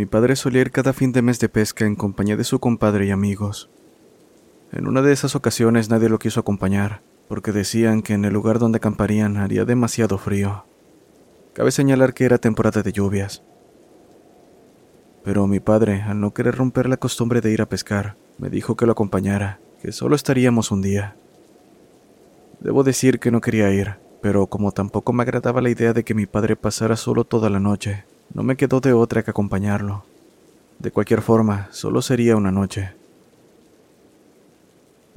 Mi padre solía ir cada fin de mes de pesca en compañía de su compadre y amigos. En una de esas ocasiones nadie lo quiso acompañar, porque decían que en el lugar donde acamparían haría demasiado frío. Cabe señalar que era temporada de lluvias. Pero mi padre, al no querer romper la costumbre de ir a pescar, me dijo que lo acompañara, que solo estaríamos un día. Debo decir que no quería ir, pero como tampoco me agradaba la idea de que mi padre pasara solo toda la noche, no me quedó de otra que acompañarlo. De cualquier forma, solo sería una noche.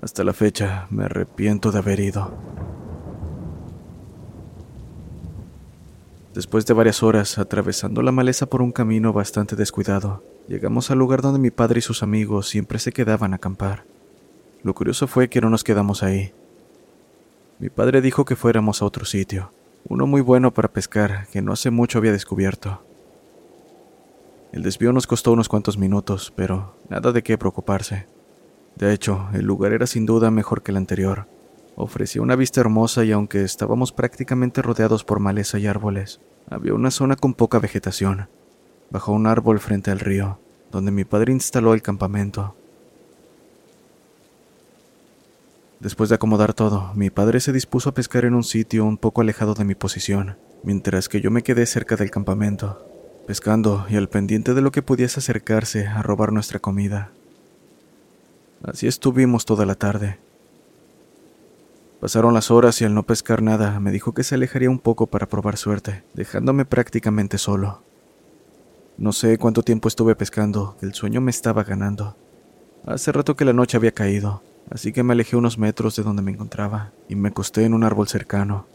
Hasta la fecha me arrepiento de haber ido. Después de varias horas atravesando la maleza por un camino bastante descuidado, llegamos al lugar donde mi padre y sus amigos siempre se quedaban a acampar. Lo curioso fue que no nos quedamos ahí. Mi padre dijo que fuéramos a otro sitio, uno muy bueno para pescar que no hace mucho había descubierto. El desvío nos costó unos cuantos minutos, pero nada de qué preocuparse. De hecho, el lugar era sin duda mejor que el anterior. Ofrecía una vista hermosa y aunque estábamos prácticamente rodeados por maleza y árboles, había una zona con poca vegetación, bajo un árbol frente al río, donde mi padre instaló el campamento. Después de acomodar todo, mi padre se dispuso a pescar en un sitio un poco alejado de mi posición, mientras que yo me quedé cerca del campamento, pescando y al pendiente de lo que pudiese acercarse a robar nuestra comida. Así estuvimos toda la tarde. Pasaron las horas y al no pescar nada me dijo que se alejaría un poco para probar suerte, dejándome prácticamente solo. No sé cuánto tiempo estuve pescando, el sueño me estaba ganando. Hace rato que la noche había caído, así que me alejé unos metros de donde me encontraba y me acosté en un árbol cercano.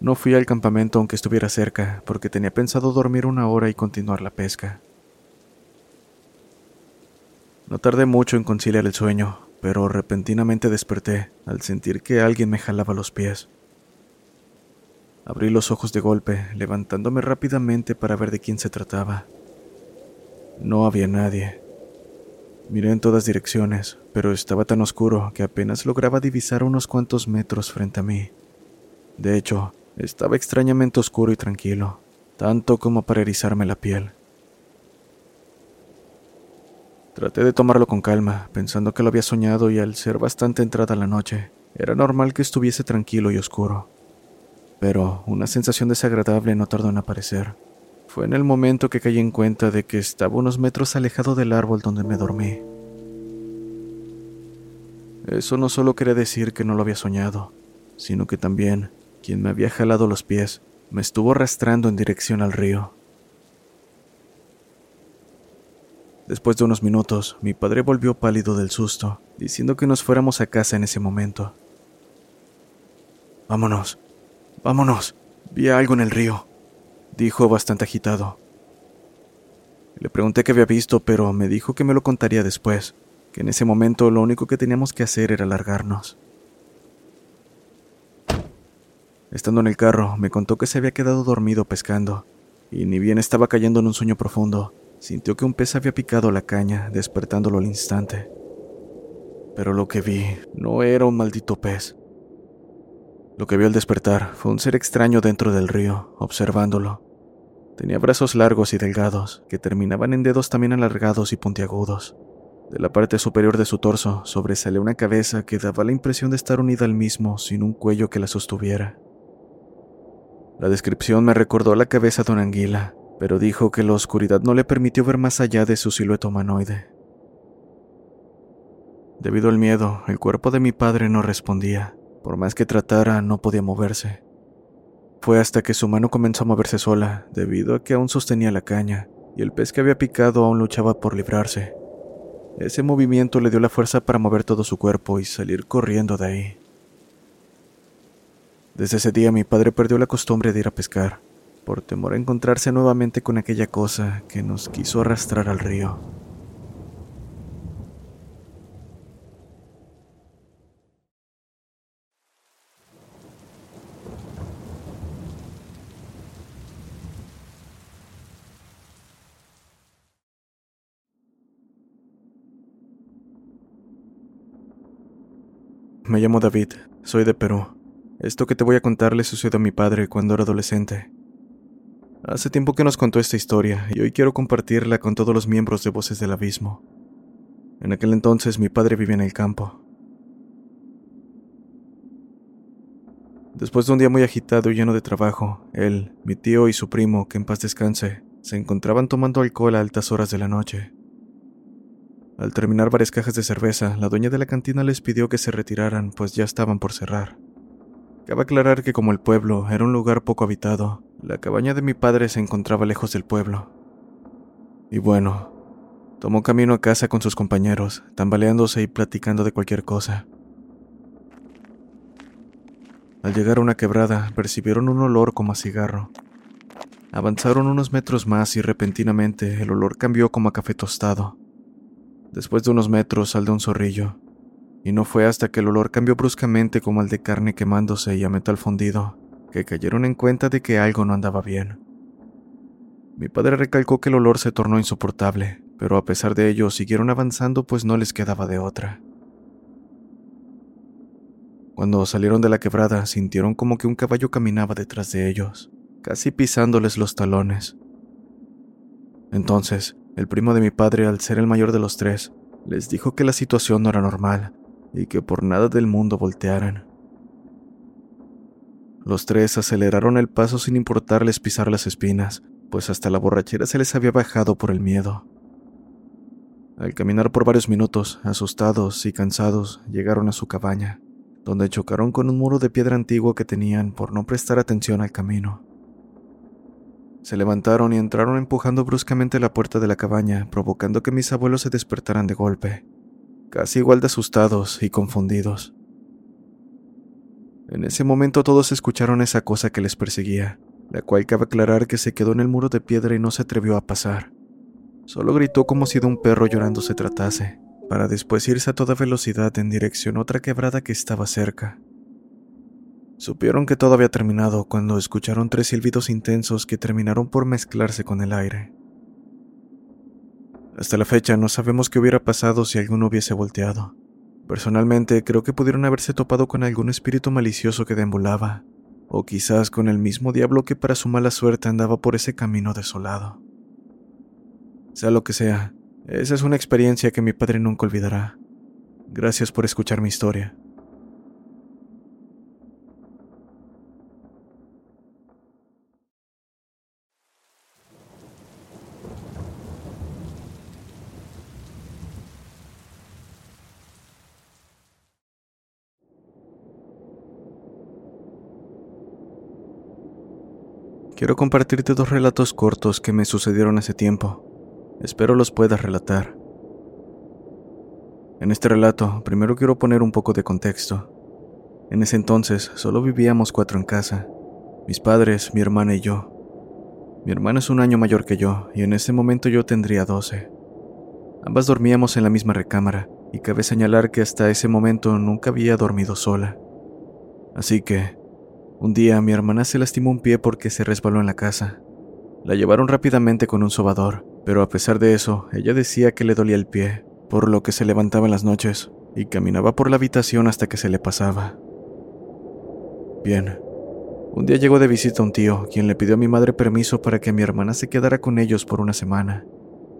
No fui al campamento aunque estuviera cerca, porque tenía pensado dormir una hora y continuar la pesca. No tardé mucho en conciliar el sueño, pero repentinamente desperté al sentir que alguien me jalaba los pies. Abrí los ojos de golpe, levantándome rápidamente para ver de quién se trataba. No había nadie. Miré en todas direcciones, pero estaba tan oscuro que apenas lograba divisar unos cuantos metros frente a mí. De hecho, estaba extrañamente oscuro y tranquilo, tanto como para erizarme la piel. Traté de tomarlo con calma, pensando que lo había soñado y al ser bastante entrada la noche, era normal que estuviese tranquilo y oscuro. Pero una sensación desagradable no tardó en aparecer. Fue en el momento que caí en cuenta de que estaba unos metros alejado del árbol donde me dormí. Eso no solo quería decir que no lo había soñado, sino que también quien me había jalado los pies, me estuvo arrastrando en dirección al río. Después de unos minutos, mi padre volvió pálido del susto, diciendo que nos fuéramos a casa en ese momento. Vámonos, vámonos, vi algo en el río, dijo bastante agitado. Le pregunté qué había visto, pero me dijo que me lo contaría después, que en ese momento lo único que teníamos que hacer era largarnos. Estando en el carro, me contó que se había quedado dormido pescando, y ni bien estaba cayendo en un sueño profundo, sintió que un pez había picado la caña, despertándolo al instante. Pero lo que vi no era un maldito pez. Lo que vio al despertar fue un ser extraño dentro del río, observándolo. Tenía brazos largos y delgados, que terminaban en dedos también alargados y puntiagudos. De la parte superior de su torso sobresalía una cabeza que daba la impresión de estar unida al mismo sin un cuello que la sostuviera. La descripción me recordó la cabeza de una anguila, pero dijo que la oscuridad no le permitió ver más allá de su silueta humanoide. Debido al miedo, el cuerpo de mi padre no respondía. Por más que tratara, no podía moverse. Fue hasta que su mano comenzó a moverse sola, debido a que aún sostenía la caña, y el pez que había picado aún luchaba por librarse. Ese movimiento le dio la fuerza para mover todo su cuerpo y salir corriendo de ahí. Desde ese día mi padre perdió la costumbre de ir a pescar, por temor a encontrarse nuevamente con aquella cosa que nos quiso arrastrar al río. Me llamo David, soy de Perú. Esto que te voy a contar le sucedió a mi padre cuando era adolescente. Hace tiempo que nos contó esta historia y hoy quiero compartirla con todos los miembros de Voces del Abismo. En aquel entonces mi padre vivía en el campo. Después de un día muy agitado y lleno de trabajo, él, mi tío y su primo, que en paz descanse, se encontraban tomando alcohol a altas horas de la noche. Al terminar varias cajas de cerveza, la dueña de la cantina les pidió que se retiraran, pues ya estaban por cerrar. Cabe aclarar que como el pueblo era un lugar poco habitado, la cabaña de mi padre se encontraba lejos del pueblo. Y bueno, tomó camino a casa con sus compañeros, tambaleándose y platicando de cualquier cosa. Al llegar a una quebrada, percibieron un olor como a cigarro. Avanzaron unos metros más y repentinamente el olor cambió como a café tostado. Después de unos metros salió un zorrillo, y no fue hasta que el olor cambió bruscamente como el de carne quemándose y a metal fundido, que cayeron en cuenta de que algo no andaba bien. Mi padre recalcó que el olor se tornó insoportable, pero a pesar de ello siguieron avanzando pues no les quedaba de otra. Cuando salieron de la quebrada sintieron como que un caballo caminaba detrás de ellos, casi pisándoles los talones. Entonces, el primo de mi padre, al ser el mayor de los tres, les dijo que la situación no era normal y que por nada del mundo voltearan. Los tres aceleraron el paso sin importarles pisar las espinas, pues hasta la borrachera se les había bajado por el miedo. Al caminar por varios minutos, asustados y cansados, llegaron a su cabaña, donde chocaron con un muro de piedra antiguo que tenían por no prestar atención al camino. Se levantaron y entraron empujando bruscamente la puerta de la cabaña, provocando que mis abuelos se despertaran de golpe, casi igual de asustados y confundidos. En ese momento todos escucharon esa cosa que les perseguía, la cual cabe aclarar que se quedó en el muro de piedra y no se atrevió a pasar. Solo gritó como si de un perro llorando se tratase, para después irse a toda velocidad en dirección a otra quebrada que estaba cerca. Supieron que todo había terminado cuando escucharon tres silbidos intensos que terminaron por mezclarse con el aire. Hasta la fecha no sabemos qué hubiera pasado si alguno hubiese volteado. Personalmente creo que pudieron haberse topado con algún espíritu malicioso que deambulaba, o quizás con el mismo diablo que para su mala suerte andaba por ese camino desolado. Sea lo que sea, esa es una experiencia que mi padre nunca olvidará. Gracias por escuchar mi historia. Quiero compartirte dos relatos cortos que me sucedieron hace tiempo. Espero los puedas relatar. En este relato, primero quiero poner un poco de contexto. En ese entonces solo vivíamos cuatro en casa, mis padres, mi hermana y yo. Mi hermana es un año mayor que yo, y en ese momento yo tendría doce. Ambas dormíamos en la misma recámara, y cabe señalar que hasta ese momento nunca había dormido sola. Así que, un día mi hermana se lastimó un pie porque se resbaló en la casa. La llevaron rápidamente con un sobador, pero a pesar de eso, ella decía que le dolía el pie, por lo que se levantaba en las noches y caminaba por la habitación hasta que se le pasaba. Bien, un día llegó de visita un tío, quien le pidió a mi madre permiso para que mi hermana se quedara con ellos por una semana.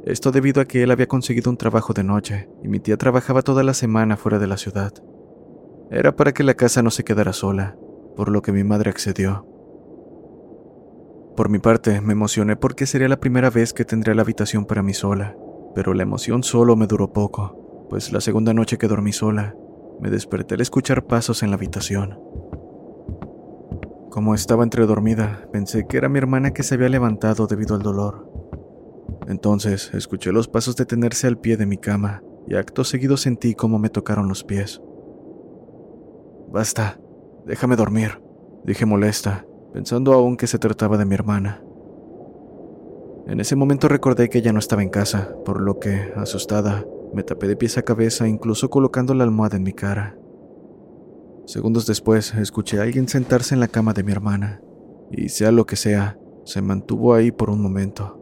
Esto debido a que él había conseguido un trabajo de noche y mi tía trabajaba toda la semana fuera de la ciudad. Era para que la casa no se quedara sola, por lo que mi madre accedió. Por mi parte, me emocioné porque sería la primera vez que tendría la habitación para mí sola, pero la emoción solo me duró poco, pues la segunda noche que dormí sola, me desperté al escuchar pasos en la habitación. Como estaba entre dormida, pensé que era mi hermana que se había levantado debido al dolor. Entonces escuché los pasos detenerse al pie de mi cama y acto seguido sentí cómo me tocaron los pies. Basta, déjame dormir, dije molesta, pensando aún que se trataba de mi hermana. En ese momento recordé que ella no estaba en casa, por lo que, asustada, me tapé de pies a cabeza incluso colocando la almohada en mi cara. Segundos después, escuché a alguien sentarse en la cama de mi hermana, y sea lo que sea, se mantuvo ahí por un momento.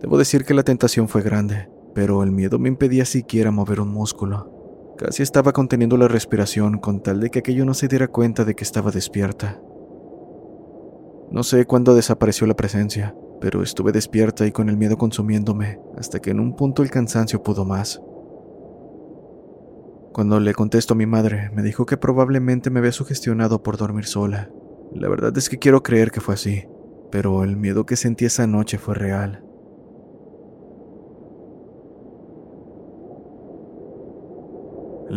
Debo decir que la tentación fue grande, pero el miedo me impedía siquiera mover un músculo. Casi estaba conteniendo la respiración con tal de que aquello no se diera cuenta de que estaba despierta. No sé cuándo desapareció la presencia, pero estuve despierta y con el miedo consumiéndome, hasta que en un punto el cansancio pudo más. Cuando le contesto a mi madre, me dijo que probablemente me había sugestionado por dormir sola. La verdad es que quiero creer que fue así, pero el miedo que sentí esa noche fue real.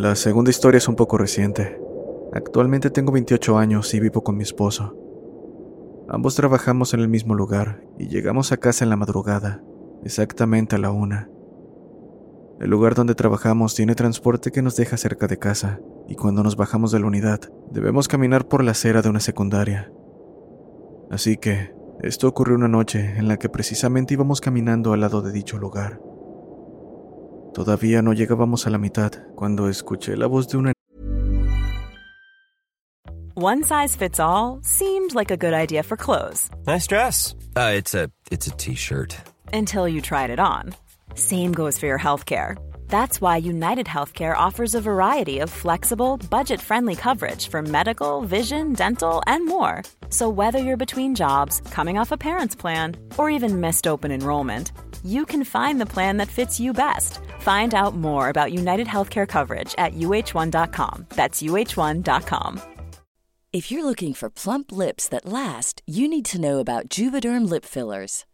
La segunda historia es un poco reciente. Actualmente tengo 28 años y vivo con mi esposo. Ambos trabajamos en el mismo lugar y llegamos a casa en la madrugada, exactamente a la una. El lugar donde trabajamos tiene transporte que nos deja cerca de casa, y cuando nos bajamos de la unidad, debemos caminar por la acera de una secundaria. Así que, esto ocurrió una noche en la que precisamente íbamos caminando al lado de dicho lugar. Todavía no llegábamos a la mitad cuando escuché la voz de una One size fits all seemed like a good idea for clothes. Nice dress. Uh, it's a it's a t-shirt. Until you tried it on. Same goes for your healthcare. That's why United Healthcare offers a variety of flexible, budget-friendly coverage for medical, vision, dental, and more. So whether you're between jobs, coming off a parent's plan, or even missed open enrollment, you can find the plan that fits you best. Find out more about United Healthcare coverage at uh1.com. That's uh1.com. If you're looking for plump lips that last, you need to know about Juvederm lip fillers.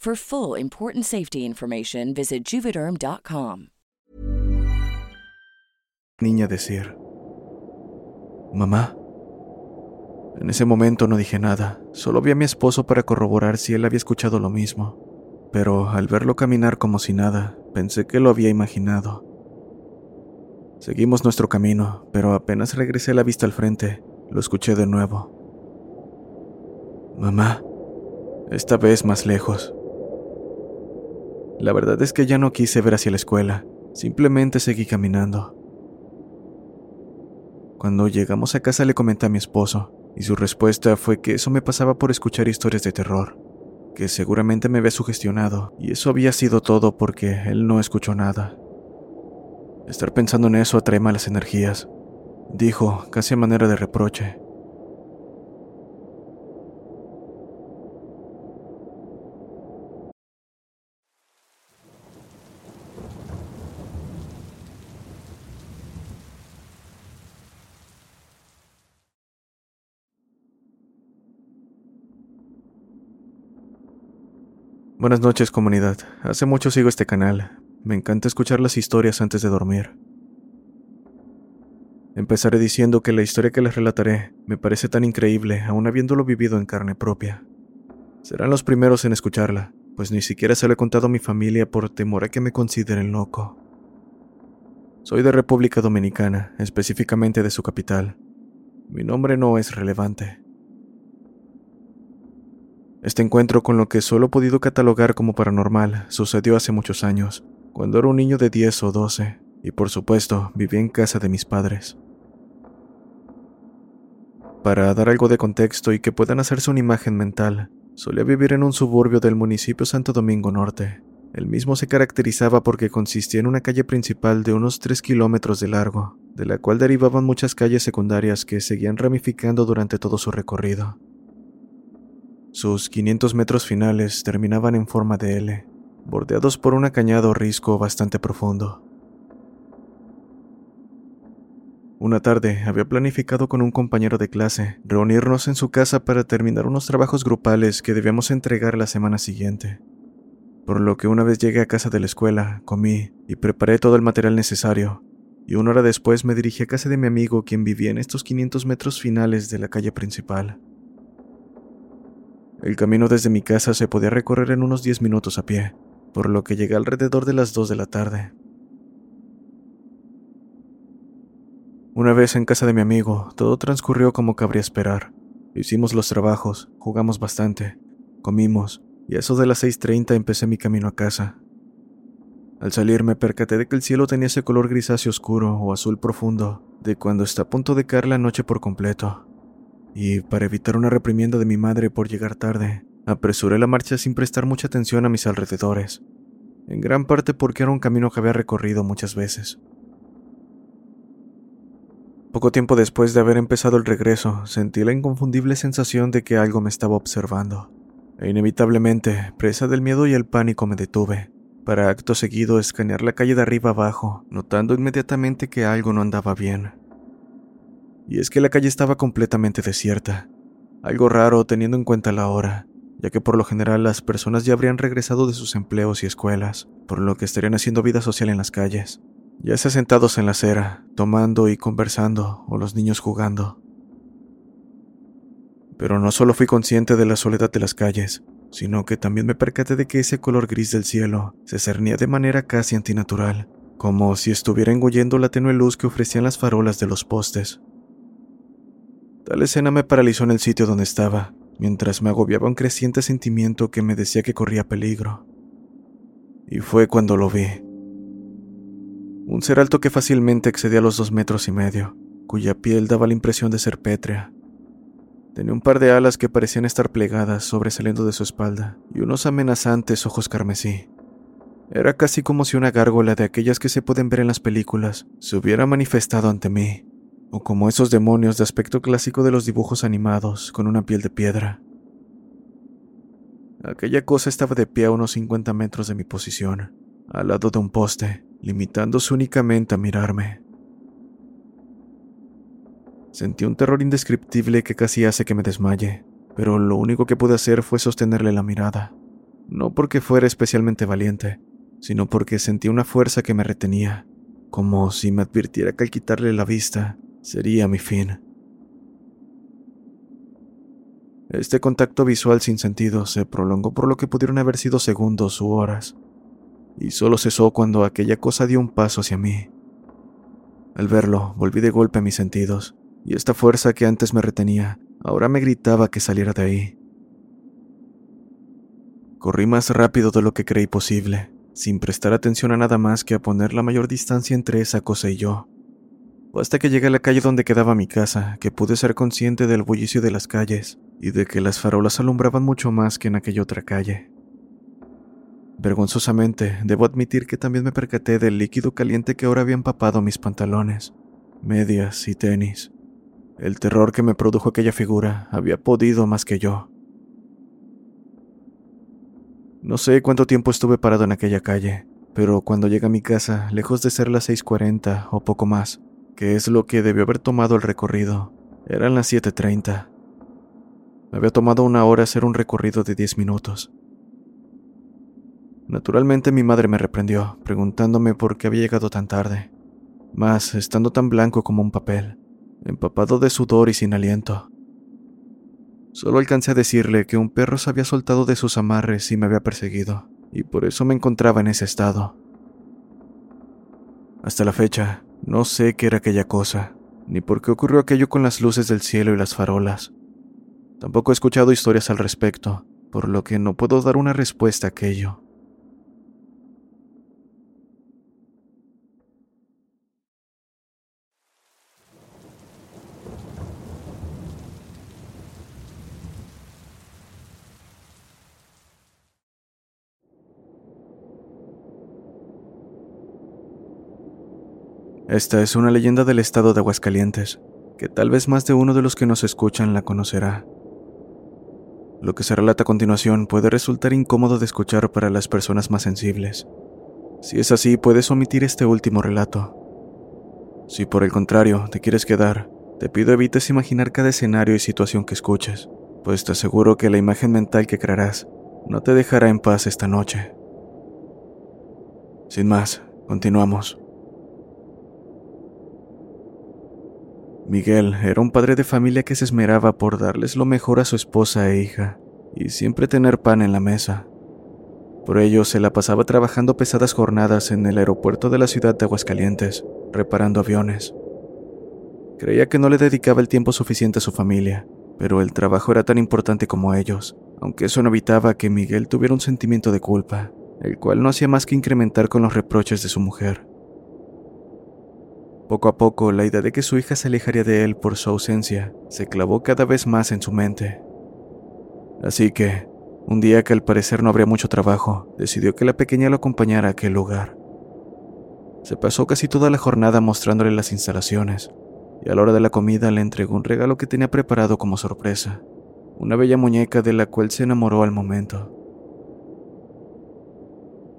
For full important safety information, visit juvederm.com. niña decir, Mamá. En ese momento no dije nada, solo vi a mi esposo para corroborar si él había escuchado lo mismo, pero al verlo caminar como si nada, pensé que lo había imaginado. Seguimos nuestro camino, pero apenas regresé la vista al frente, lo escuché de nuevo. Mamá, esta vez más lejos. La verdad es que ya no quise ver hacia la escuela, simplemente seguí caminando. Cuando llegamos a casa le comenté a mi esposo, y su respuesta fue que eso me pasaba por escuchar historias de terror, que seguramente me había sugestionado, y eso había sido todo porque él no escuchó nada. Estar pensando en eso atrae malas energías, dijo, casi a manera de reproche. Buenas noches comunidad. Hace mucho sigo este canal. Me encanta escuchar las historias antes de dormir. Empezaré diciendo que la historia que les relataré me parece tan increíble aún habiéndolo vivido en carne propia. Serán los primeros en escucharla, pues ni siquiera se lo he contado a mi familia por temor a que me consideren loco. Soy de República Dominicana, específicamente de su capital. Mi nombre no es relevante. Este encuentro con lo que solo he podido catalogar como paranormal sucedió hace muchos años, cuando era un niño de 10 o 12, y por supuesto vivía en casa de mis padres. Para dar algo de contexto y que puedan hacerse una imagen mental, solía vivir en un suburbio del municipio Santo Domingo Norte. El mismo se caracterizaba porque consistía en una calle principal de unos 3 kilómetros de largo, de la cual derivaban muchas calles secundarias que seguían ramificando durante todo su recorrido. Sus 500 metros finales terminaban en forma de L, bordeados por un acañado risco bastante profundo. Una tarde había planificado con un compañero de clase reunirnos en su casa para terminar unos trabajos grupales que debíamos entregar la semana siguiente. Por lo que una vez llegué a casa de la escuela, comí y preparé todo el material necesario, y una hora después me dirigí a casa de mi amigo quien vivía en estos 500 metros finales de la calle principal. El camino desde mi casa se podía recorrer en unos 10 minutos a pie, por lo que llegué alrededor de las 2 de la tarde. Una vez en casa de mi amigo, todo transcurrió como cabría esperar. Hicimos los trabajos, jugamos bastante, comimos, y a eso de las 6.30 empecé mi camino a casa. Al salir me percaté de que el cielo tenía ese color grisáceo oscuro o azul profundo, de cuando está a punto de caer la noche por completo. Y para evitar una reprimienda de mi madre por llegar tarde, apresuré la marcha sin prestar mucha atención a mis alrededores, en gran parte porque era un camino que había recorrido muchas veces. Poco tiempo después de haber empezado el regreso, sentí la inconfundible sensación de que algo me estaba observando. E inevitablemente, presa del miedo y el pánico, me detuve, para acto seguido escanear la calle de arriba abajo, notando inmediatamente que algo no andaba bien. Y es que la calle estaba completamente desierta, algo raro teniendo en cuenta la hora, ya que por lo general las personas ya habrían regresado de sus empleos y escuelas, por lo que estarían haciendo vida social en las calles ya sea sentados en la acera, tomando y conversando, o los niños jugando. Pero no solo fui consciente de la soledad de las calles, sino que también me percaté de que ese color gris del cielo se cernía de manera casi antinatural, como si estuviera engullendo la tenue luz que ofrecían las farolas de los postes. Tal escena me paralizó en el sitio donde estaba, mientras me agobiaba un creciente sentimiento que me decía que corría peligro. Y fue cuando lo vi un ser alto que fácilmente excedía los dos metros y medio, cuya piel daba la impresión de ser pétrea. Tenía un par de alas que parecían estar plegadas sobresaliendo de su espalda y unos amenazantes ojos carmesí. Era casi como si una gárgola de aquellas que se pueden ver en las películas se hubiera manifestado ante mí, o como esos demonios de aspecto clásico de los dibujos animados con una piel de piedra. Aquella cosa estaba de pie a unos 50 metros de mi posición, al lado de un poste, limitándose únicamente a mirarme. Sentí un terror indescriptible que casi hace que me desmaye, pero lo único que pude hacer fue sostenerle la mirada, no porque fuera especialmente valiente, sino porque sentí una fuerza que me retenía, como si me advirtiera que al quitarle la vista sería mi fin. Este contacto visual sin sentido se prolongó por lo que pudieron haber sido segundos u horas, y solo cesó cuando aquella cosa dio un paso hacia mí. Al verlo, volví de golpe a mis sentidos, y esta fuerza que antes me retenía, ahora me gritaba que saliera de ahí. Corrí más rápido de lo que creí posible, sin prestar atención a nada más que a poner la mayor distancia entre esa cosa y yo. Hasta que llegué a la calle donde quedaba mi casa que pude ser consciente del bullicio de las calles y de que las farolas alumbraban mucho más que en aquella otra calle. Vergonzosamente, debo admitir que también me percaté del líquido caliente que ahora había empapado mis pantalones, medias y tenis. El terror que me produjo aquella figura había podido más que yo. No sé cuánto tiempo estuve parado en aquella calle, pero cuando llegué a mi casa, lejos de ser las 6.40 o poco más, que es lo que debió haber tomado el recorrido, eran las 7.30. Me había tomado una hora hacer un recorrido de 10 minutos. Naturalmente mi madre me reprendió, preguntándome por qué había llegado tan tarde, más estando tan blanco como un papel, empapado de sudor y sin aliento. Solo alcancé a decirle que un perro se había soltado de sus amarres y me había perseguido, y por eso me encontraba en ese estado. Hasta la fecha, no sé qué era aquella cosa, ni por qué ocurrió aquello con las luces del cielo y las farolas. Tampoco he escuchado historias al respecto, por lo que no puedo dar una respuesta a aquello. Esta es una leyenda del estado de Aguascalientes, que tal vez más de uno de los que nos escuchan la conocerá. Lo que se relata a continuación puede resultar incómodo de escuchar para las personas más sensibles. Si es así, puedes omitir este último relato. Si por el contrario te quieres quedar, te pido evites imaginar cada escenario y situación que escuches, pues te aseguro que la imagen mental que crearás no te dejará en paz esta noche. Sin más, continuamos. Miguel era un padre de familia que se esmeraba por darles lo mejor a su esposa e hija, y siempre tener pan en la mesa. Por ello se la pasaba trabajando pesadas jornadas en el aeropuerto de la ciudad de Aguascalientes, reparando aviones. Creía que no le dedicaba el tiempo suficiente a su familia, pero el trabajo era tan importante como ellos, aunque eso no evitaba que Miguel tuviera un sentimiento de culpa, el cual no hacía más que incrementar con los reproches de su mujer. Poco a poco, la idea de que su hija se alejaría de él por su ausencia se clavó cada vez más en su mente. Así que, un día que al parecer no habría mucho trabajo, decidió que la pequeña lo acompañara a aquel lugar. Se pasó casi toda la jornada mostrándole las instalaciones, y a la hora de la comida le entregó un regalo que tenía preparado como sorpresa, una bella muñeca de la cual se enamoró al momento.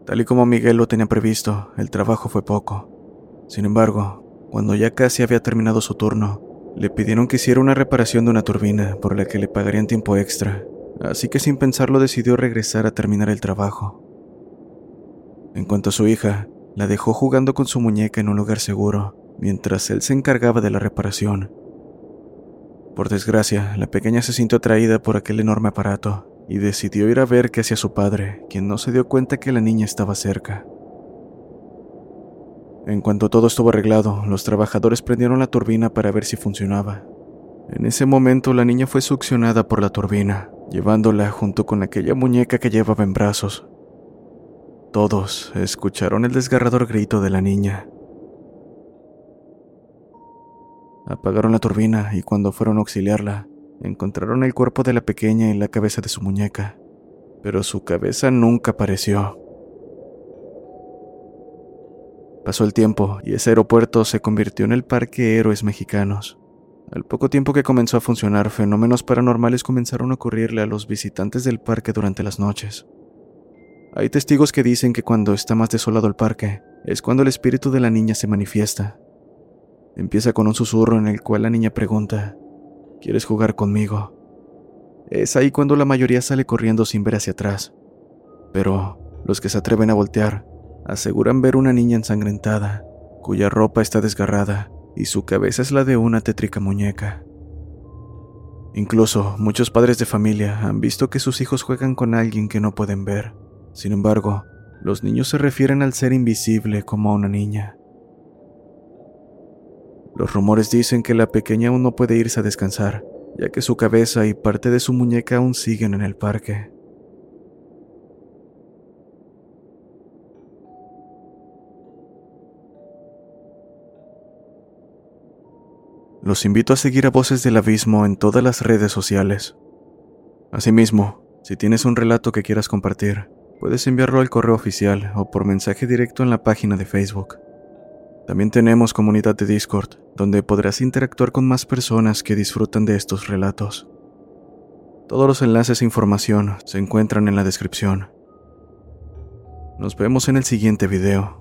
Tal y como Miguel lo tenía previsto, el trabajo fue poco. Sin embargo, cuando ya casi había terminado su turno, le pidieron que hiciera una reparación de una turbina por la que le pagarían tiempo extra, así que sin pensarlo decidió regresar a terminar el trabajo. En cuanto a su hija, la dejó jugando con su muñeca en un lugar seguro, mientras él se encargaba de la reparación. Por desgracia, la pequeña se sintió atraída por aquel enorme aparato y decidió ir a ver qué hacía su padre, quien no se dio cuenta que la niña estaba cerca. En cuanto todo estuvo arreglado, los trabajadores prendieron la turbina para ver si funcionaba. En ese momento la niña fue succionada por la turbina, llevándola junto con aquella muñeca que llevaba en brazos. Todos escucharon el desgarrador grito de la niña. Apagaron la turbina y cuando fueron a auxiliarla, encontraron el cuerpo de la pequeña y la cabeza de su muñeca, pero su cabeza nunca apareció. Pasó el tiempo y ese aeropuerto se convirtió en el Parque Héroes Mexicanos. Al poco tiempo que comenzó a funcionar, fenómenos paranormales comenzaron a ocurrirle a los visitantes del parque durante las noches. Hay testigos que dicen que cuando está más desolado el parque, es cuando el espíritu de la niña se manifiesta. Empieza con un susurro en el cual la niña pregunta, ¿quieres jugar conmigo? Es ahí cuando la mayoría sale corriendo sin ver hacia atrás. Pero los que se atreven a voltear aseguran ver una niña ensangrentada, cuya ropa está desgarrada y su cabeza es la de una tétrica muñeca. Incluso muchos padres de familia han visto que sus hijos juegan con alguien que no pueden ver. Sin embargo, los niños se refieren al ser invisible como a una niña. Los rumores dicen que la pequeña aún no puede irse a descansar, ya que su cabeza y parte de su muñeca aún siguen en el parque. Los invito a seguir a Voces del Abismo en todas las redes sociales. Asimismo, si tienes un relato que quieras compartir, puedes enviarlo al correo oficial o por mensaje directo en la página de Facebook. También tenemos comunidad de Discord, donde podrás interactuar con más personas que disfrutan de estos relatos. Todos los enlaces e información se encuentran en la descripción. Nos vemos en el siguiente video.